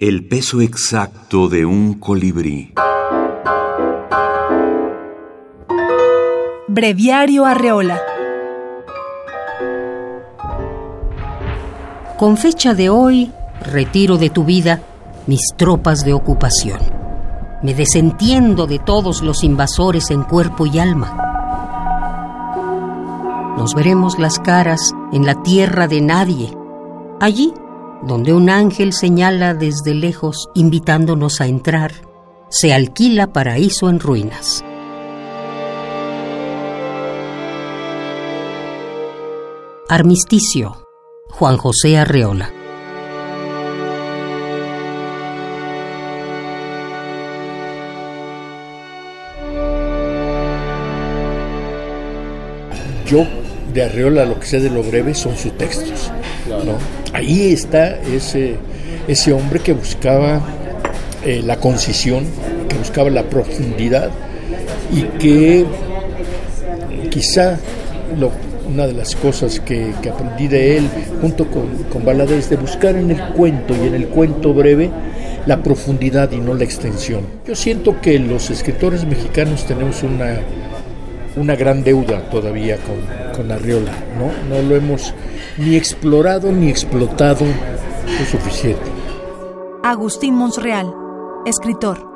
El peso exacto de un colibrí. Breviario Arreola. Con fecha de hoy, retiro de tu vida mis tropas de ocupación. Me desentiendo de todos los invasores en cuerpo y alma. Nos veremos las caras en la tierra de nadie, allí donde un ángel señala desde lejos invitándonos a entrar, se alquila paraíso en ruinas. Armisticio, Juan José Arreola. Yo de Arreola lo que sé de lo breve son sus textos. ¿no? Ahí está ese, ese hombre que buscaba eh, la concisión, que buscaba la profundidad y que quizá lo, una de las cosas que, que, aprendí de él junto con, con Balada es de buscar en el cuento y en el cuento breve la profundidad y no la extensión. Yo siento que los escritores mexicanos tenemos una una gran deuda todavía con, con Arriola, ¿no? No lo hemos ni explorado ni explotado lo suficiente. Agustín Monsreal, escritor.